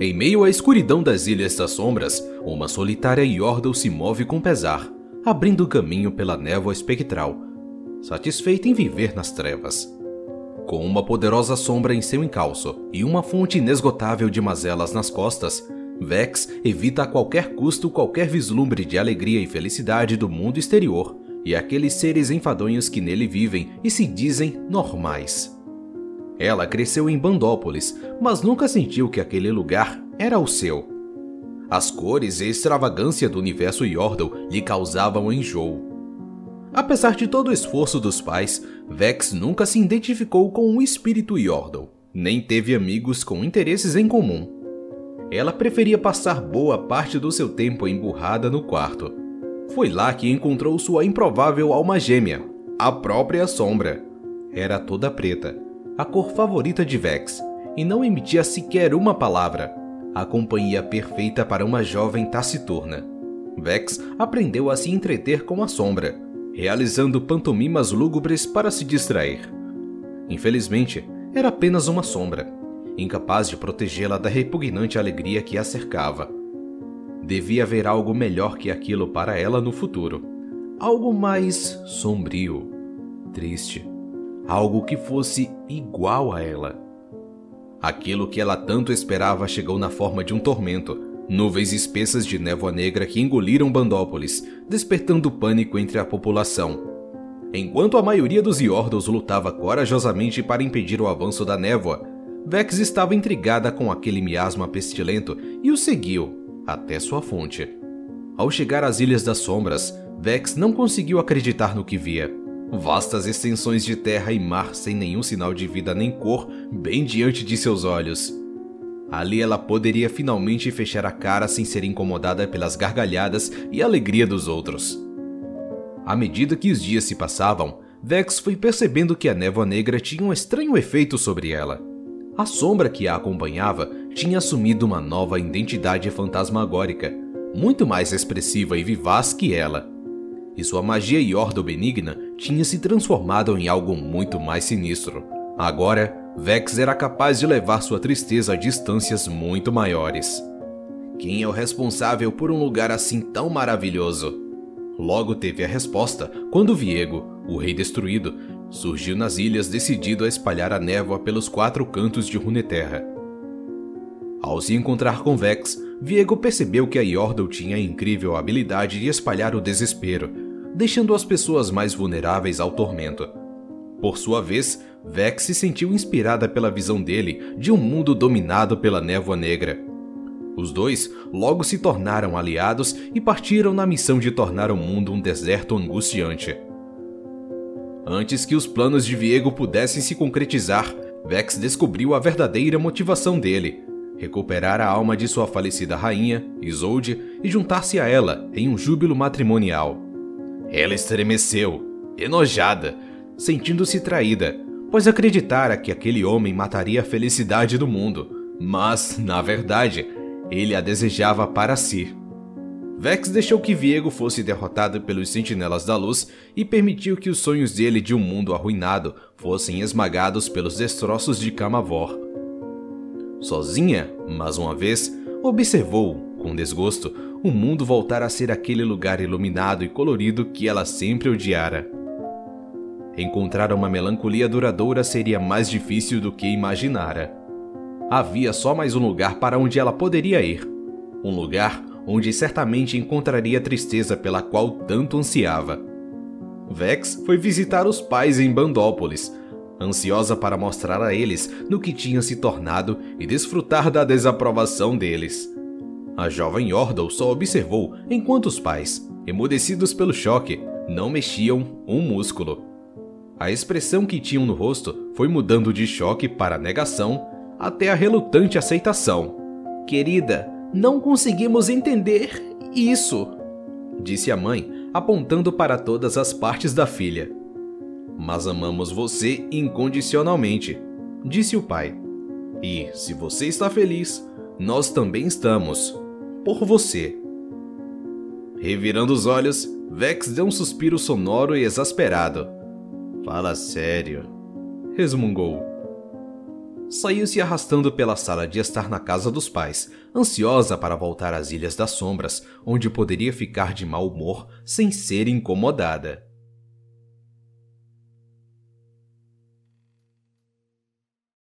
Em meio à escuridão das Ilhas das Sombras, uma solitária Yordle se move com pesar, abrindo caminho pela névoa espectral, satisfeita em viver nas trevas. Com uma poderosa sombra em seu encalço e uma fonte inesgotável de mazelas nas costas, Vex evita a qualquer custo qualquer vislumbre de alegria e felicidade do mundo exterior e aqueles seres enfadonhos que nele vivem e se dizem normais. Ela cresceu em Bandópolis, mas nunca sentiu que aquele lugar era o seu. As cores e extravagância do universo Yordle lhe causavam enjoo. Apesar de todo o esforço dos pais, Vex nunca se identificou com o espírito Yordle, nem teve amigos com interesses em comum. Ela preferia passar boa parte do seu tempo emburrada no quarto. Foi lá que encontrou sua improvável alma gêmea, a própria Sombra. Era toda preta, a cor favorita de Vex, e não emitia sequer uma palavra. A companhia perfeita para uma jovem taciturna. Vex aprendeu a se entreter com a sombra, realizando pantomimas lúgubres para se distrair. Infelizmente, era apenas uma sombra, incapaz de protegê-la da repugnante alegria que a cercava. Devia haver algo melhor que aquilo para ela no futuro. Algo mais sombrio, triste algo que fosse igual a ela. Aquilo que ela tanto esperava chegou na forma de um tormento, nuvens espessas de névoa negra que engoliram Bandópolis, despertando pânico entre a população. Enquanto a maioria dos Yordles lutava corajosamente para impedir o avanço da névoa, Vex estava intrigada com aquele miasma pestilento e o seguiu até sua fonte. Ao chegar às Ilhas das Sombras, Vex não conseguiu acreditar no que via. Vastas extensões de terra e mar sem nenhum sinal de vida nem cor bem diante de seus olhos. Ali ela poderia finalmente fechar a cara sem ser incomodada pelas gargalhadas e alegria dos outros. À medida que os dias se passavam, Vex foi percebendo que a névoa negra tinha um estranho efeito sobre ela. A sombra que a acompanhava tinha assumido uma nova identidade fantasmagórica, muito mais expressiva e vivaz que ela e sua magia Yordle benigna tinha se transformado em algo muito mais sinistro. Agora, Vex era capaz de levar sua tristeza a distâncias muito maiores. Quem é o responsável por um lugar assim tão maravilhoso? Logo teve a resposta quando Viego, o Rei Destruído, surgiu nas ilhas decidido a espalhar a névoa pelos quatro cantos de Runeterra. Ao se encontrar com Vex, Viego percebeu que a Yordle tinha a incrível habilidade de espalhar o desespero, deixando as pessoas mais vulneráveis ao tormento. Por sua vez, Vex se sentiu inspirada pela visão dele de um mundo dominado pela névoa negra. Os dois logo se tornaram aliados e partiram na missão de tornar o mundo um deserto angustiante. Antes que os planos de Viego pudessem se concretizar, Vex descobriu a verdadeira motivação dele: recuperar a alma de sua falecida rainha, Isolde, e juntar-se a ela em um júbilo matrimonial. Ela estremeceu, enojada, sentindo-se traída, pois acreditara que aquele homem mataria a felicidade do mundo, mas, na verdade, ele a desejava para si. Vex deixou que Viego fosse derrotado pelos Sentinelas da Luz e permitiu que os sonhos dele de um mundo arruinado fossem esmagados pelos destroços de Camavor. Sozinha, mais uma vez, observou, com desgosto, o mundo voltar a ser aquele lugar iluminado e colorido que ela sempre odiara. Encontrar uma melancolia duradoura seria mais difícil do que imaginara. Havia só mais um lugar para onde ela poderia ir. Um lugar onde certamente encontraria a tristeza pela qual tanto ansiava. Vex foi visitar os pais em Bandópolis, ansiosa para mostrar a eles no que tinha se tornado e desfrutar da desaprovação deles. A jovem Yordle só observou enquanto os pais, emudecidos pelo choque, não mexiam um músculo. A expressão que tinham no rosto foi mudando de choque para negação até a relutante aceitação. Querida, não conseguimos entender isso, disse a mãe, apontando para todas as partes da filha. Mas amamos você incondicionalmente, disse o pai. E, se você está feliz, nós também estamos por você. Revirando os olhos, Vex deu um suspiro sonoro e exasperado. Fala sério, resmungou. Saiu se arrastando pela sala de estar na casa dos pais, ansiosa para voltar às Ilhas das Sombras, onde poderia ficar de mau humor sem ser incomodada.